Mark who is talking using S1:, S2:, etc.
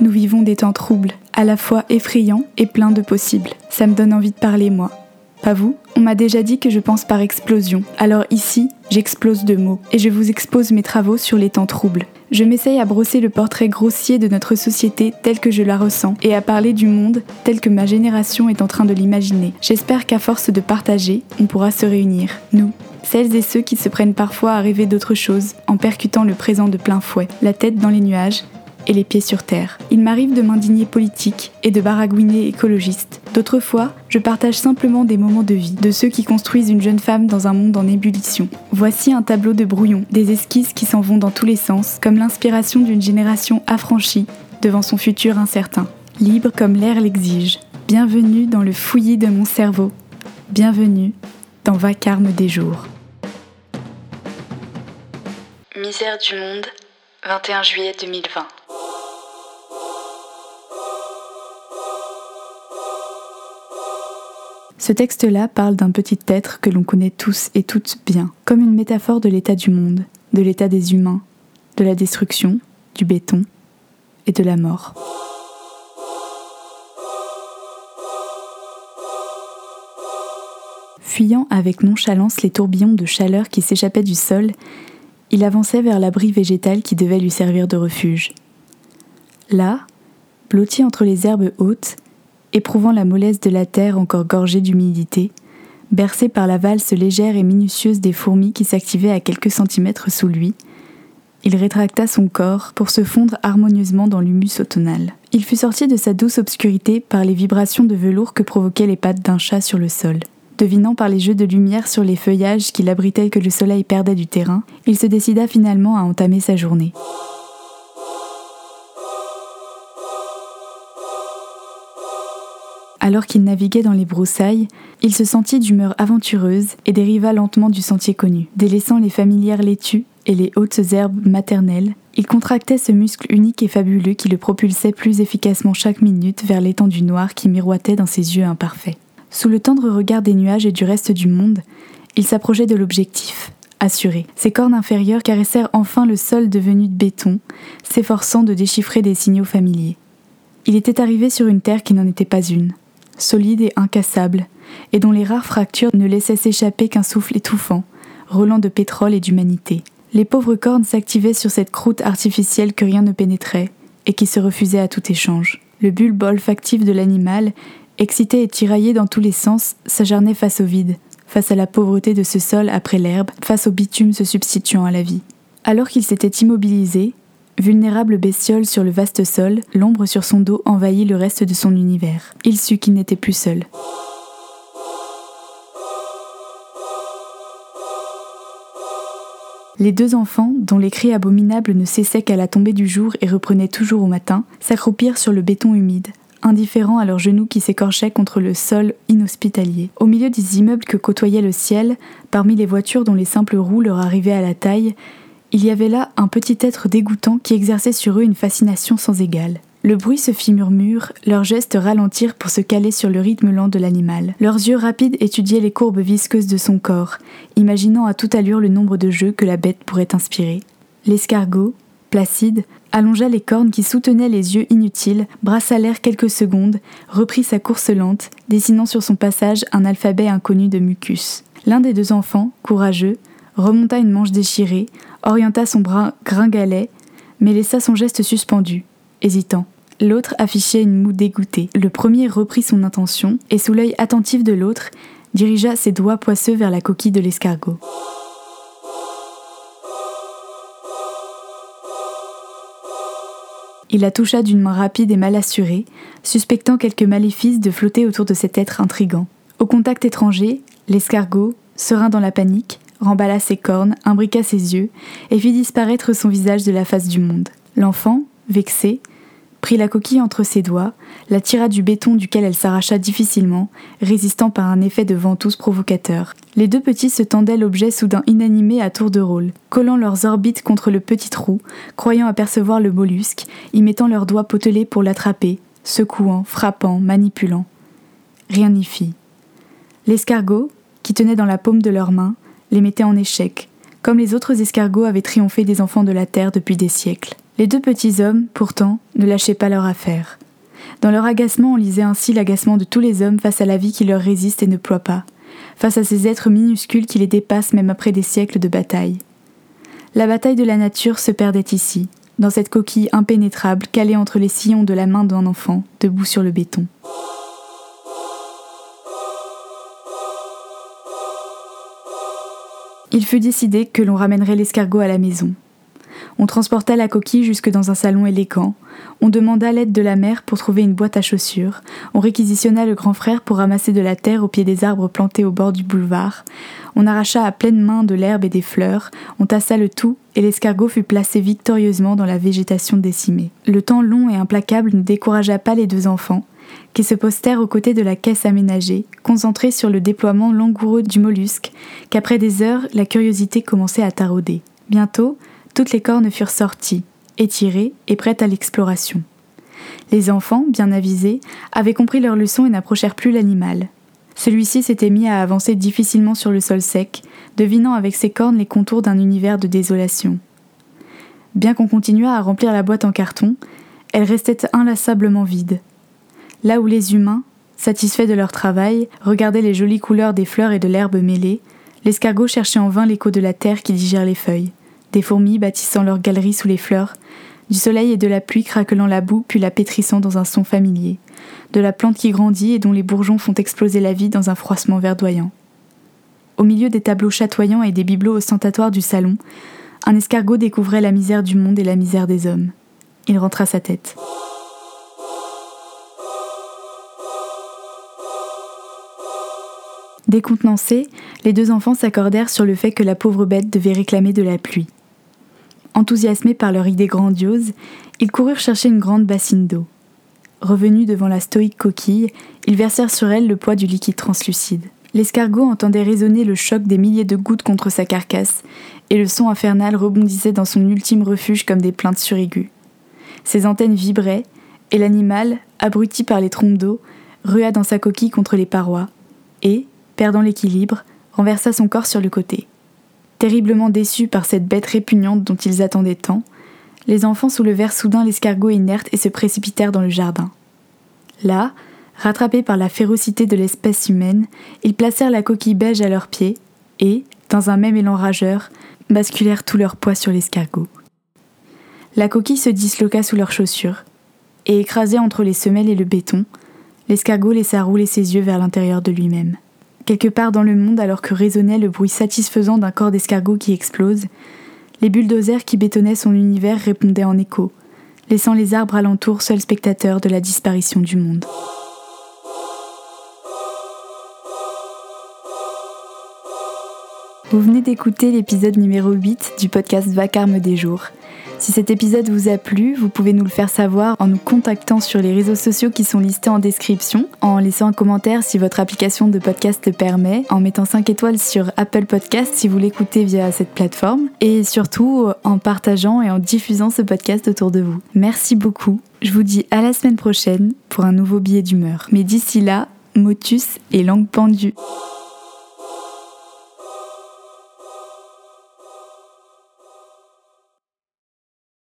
S1: Nous vivons des temps troubles, à la fois effrayants et pleins de possibles. Ça me donne envie de parler, moi. Pas vous? On m'a déjà dit que je pense par explosion. Alors ici, j'explose de mots et je vous expose mes travaux sur les temps troubles. Je m'essaye à brosser le portrait grossier de notre société tel que je la ressens et à parler du monde tel que ma génération est en train de l'imaginer. J'espère qu'à force de partager, on pourra se réunir, nous, celles et ceux qui se prennent parfois à rêver d'autre chose en percutant le présent de plein fouet, la tête dans les nuages et les pieds sur terre. Il m'arrive de m'indigner politique et de baragouiner écologiste. D'autres fois, je partage simplement des moments de vie, de ceux qui construisent une jeune femme dans un monde en ébullition. Voici un tableau de brouillon, des esquisses qui s'en vont dans tous les sens, comme l'inspiration d'une génération affranchie devant son futur incertain, libre comme l'air l'exige. Bienvenue dans le fouillis de mon cerveau. Bienvenue dans Vacarme des jours.
S2: Misère du monde, 21 juillet 2020.
S1: Ce texte-là parle d'un petit être que l'on connaît tous et toutes bien, comme une métaphore de l'état du monde, de l'état des humains, de la destruction, du béton et de la mort. Fuyant avec nonchalance les tourbillons de chaleur qui s'échappaient du sol, il avançait vers l'abri végétal qui devait lui servir de refuge. Là, blotti entre les herbes hautes, éprouvant la mollesse de la terre encore gorgée d'humidité, bercé par la valse légère et minutieuse des fourmis qui s'activaient à quelques centimètres sous lui, il rétracta son corps pour se fondre harmonieusement dans l'humus automnal. Il fut sorti de sa douce obscurité par les vibrations de velours que provoquaient les pattes d'un chat sur le sol. Devinant par les jeux de lumière sur les feuillages qu'il abritait que le soleil perdait du terrain, il se décida finalement à entamer sa journée. Alors qu'il naviguait dans les broussailles, il se sentit d'humeur aventureuse et dériva lentement du sentier connu. Délaissant les familières laitues et les hautes herbes maternelles, il contractait ce muscle unique et fabuleux qui le propulsait plus efficacement chaque minute vers l'étendue noire qui miroitait dans ses yeux imparfaits. Sous le tendre regard des nuages et du reste du monde, il s'approchait de l'objectif, assuré. Ses cornes inférieures caressèrent enfin le sol devenu de béton, s'efforçant de déchiffrer des signaux familiers. Il était arrivé sur une terre qui n'en était pas une solide et incassable, et dont les rares fractures ne laissaient s'échapper qu'un souffle étouffant, roulant de pétrole et d'humanité. Les pauvres cornes s'activaient sur cette croûte artificielle que rien ne pénétrait, et qui se refusait à tout échange. Le bulbe olfactif de l'animal, excité et tiraillé dans tous les sens, s'acharnait face au vide, face à la pauvreté de ce sol après l'herbe, face au bitume se substituant à la vie. Alors qu'il s'était immobilisé, Vulnérable bestiole sur le vaste sol, l'ombre sur son dos envahit le reste de son univers. Il sut qu'il n'était plus seul. Les deux enfants, dont les cris abominables ne cessaient qu'à la tombée du jour et reprenaient toujours au matin, s'accroupirent sur le béton humide, indifférents à leurs genoux qui s'écorchaient contre le sol inhospitalier. Au milieu des immeubles que côtoyait le ciel, parmi les voitures dont les simples roues leur arrivaient à la taille, il y avait là un petit être dégoûtant qui exerçait sur eux une fascination sans égale. Le bruit se fit murmure, leurs gestes ralentirent pour se caler sur le rythme lent de l'animal. Leurs yeux rapides étudiaient les courbes visqueuses de son corps, imaginant à toute allure le nombre de jeux que la bête pourrait inspirer. L'escargot, placide, allongea les cornes qui soutenaient les yeux inutiles, brassa l'air quelques secondes, reprit sa course lente, dessinant sur son passage un alphabet inconnu de mucus. L'un des deux enfants, courageux, remonta une manche déchirée, orienta son bras gringalet, mais laissa son geste suspendu, hésitant. L'autre affichait une moue dégoûtée. Le premier reprit son intention et, sous l'œil attentif de l'autre, dirigea ses doigts poisseux vers la coquille de l'escargot. Il la toucha d'une main rapide et mal assurée, suspectant quelque maléfice de flotter autour de cet être intrigant. Au contact étranger, l'escargot, serein dans la panique, remballa ses cornes, imbriqua ses yeux, et fit disparaître son visage de la face du monde. L'enfant, vexé, prit la coquille entre ses doigts, la tira du béton duquel elle s'arracha difficilement, résistant par un effet de ventouse provocateur. Les deux petits se tendaient l'objet soudain inanimé à tour de rôle, collant leurs orbites contre le petit trou, croyant apercevoir le mollusque, y mettant leurs doigts potelés pour l'attraper, secouant, frappant, manipulant. Rien n'y fit. L'escargot, qui tenait dans la paume de leurs mains, les mettait en échec, comme les autres escargots avaient triomphé des enfants de la terre depuis des siècles. Les deux petits hommes, pourtant, ne lâchaient pas leur affaire. Dans leur agacement, on lisait ainsi l'agacement de tous les hommes face à la vie qui leur résiste et ne ploie pas, face à ces êtres minuscules qui les dépassent même après des siècles de bataille. La bataille de la nature se perdait ici, dans cette coquille impénétrable calée entre les sillons de la main d'un enfant, debout sur le béton. Il fut décidé que l'on ramènerait l'escargot à la maison. On transporta la coquille jusque dans un salon élégant. On demanda l'aide de la mère pour trouver une boîte à chaussures. On réquisitionna le grand frère pour ramasser de la terre au pied des arbres plantés au bord du boulevard. On arracha à pleine main de l'herbe et des fleurs. On tassa le tout et l'escargot fut placé victorieusement dans la végétation décimée. Le temps long et implacable ne découragea pas les deux enfants qui se postèrent aux côtés de la caisse aménagée, concentrés sur le déploiement langoureux du mollusque, qu'après des heures, la curiosité commençait à tarauder. Bientôt, toutes les cornes furent sorties, étirées et prêtes à l'exploration. Les enfants, bien avisés, avaient compris leur leçon et n'approchèrent plus l'animal. Celui-ci s'était mis à avancer difficilement sur le sol sec, devinant avec ses cornes les contours d'un univers de désolation. Bien qu'on continuât à remplir la boîte en carton, elle restait inlassablement vide. Là où les humains, satisfaits de leur travail, regardaient les jolies couleurs des fleurs et de l'herbe mêlées, l'escargot cherchait en vain l'écho de la terre qui digère les feuilles des fourmis bâtissant leurs galeries sous les fleurs, du soleil et de la pluie craquelant la boue puis la pétrissant dans un son familier, de la plante qui grandit et dont les bourgeons font exploser la vie dans un froissement verdoyant. Au milieu des tableaux chatoyants et des bibelots ostentatoires du salon, un escargot découvrait la misère du monde et la misère des hommes. Il rentra sa tête. Décontenancés, les deux enfants s'accordèrent sur le fait que la pauvre bête devait réclamer de la pluie. Enthousiasmés par leur idée grandiose, ils coururent chercher une grande bassine d'eau. Revenus devant la stoïque coquille, ils versèrent sur elle le poids du liquide translucide. L'escargot entendait résonner le choc des milliers de gouttes contre sa carcasse, et le son infernal rebondissait dans son ultime refuge comme des plaintes suraiguës. Ses antennes vibraient, et l'animal, abruti par les trompes d'eau, rua dans sa coquille contre les parois, et, perdant l'équilibre, renversa son corps sur le côté. Terriblement déçus par cette bête répugnante dont ils attendaient tant, les enfants soulevèrent soudain l'escargot inerte et se précipitèrent dans le jardin. Là, rattrapés par la férocité de l'espèce humaine, ils placèrent la coquille beige à leurs pieds et, dans un même élan rageur, basculèrent tout leur poids sur l'escargot. La coquille se disloqua sous leurs chaussures, et écrasé entre les semelles et le béton, l'escargot laissa rouler ses yeux vers l'intérieur de lui-même. Quelque part dans le monde, alors que résonnait le bruit satisfaisant d'un corps d'escargot qui explose, les bulldozers qui bétonnaient son univers répondaient en écho, laissant les arbres alentour seuls spectateurs de la disparition du monde. Vous venez d'écouter l'épisode numéro 8 du podcast Vacarme des jours. Si cet épisode vous a plu, vous pouvez nous le faire savoir en nous contactant sur les réseaux sociaux qui sont listés en description, en laissant un commentaire si votre application de podcast le permet, en mettant 5 étoiles sur Apple Podcast si vous l'écoutez via cette plateforme, et surtout en partageant et en diffusant ce podcast autour de vous. Merci beaucoup. Je vous dis à la semaine prochaine pour un nouveau billet d'humeur. Mais d'ici là, motus et langue pendue.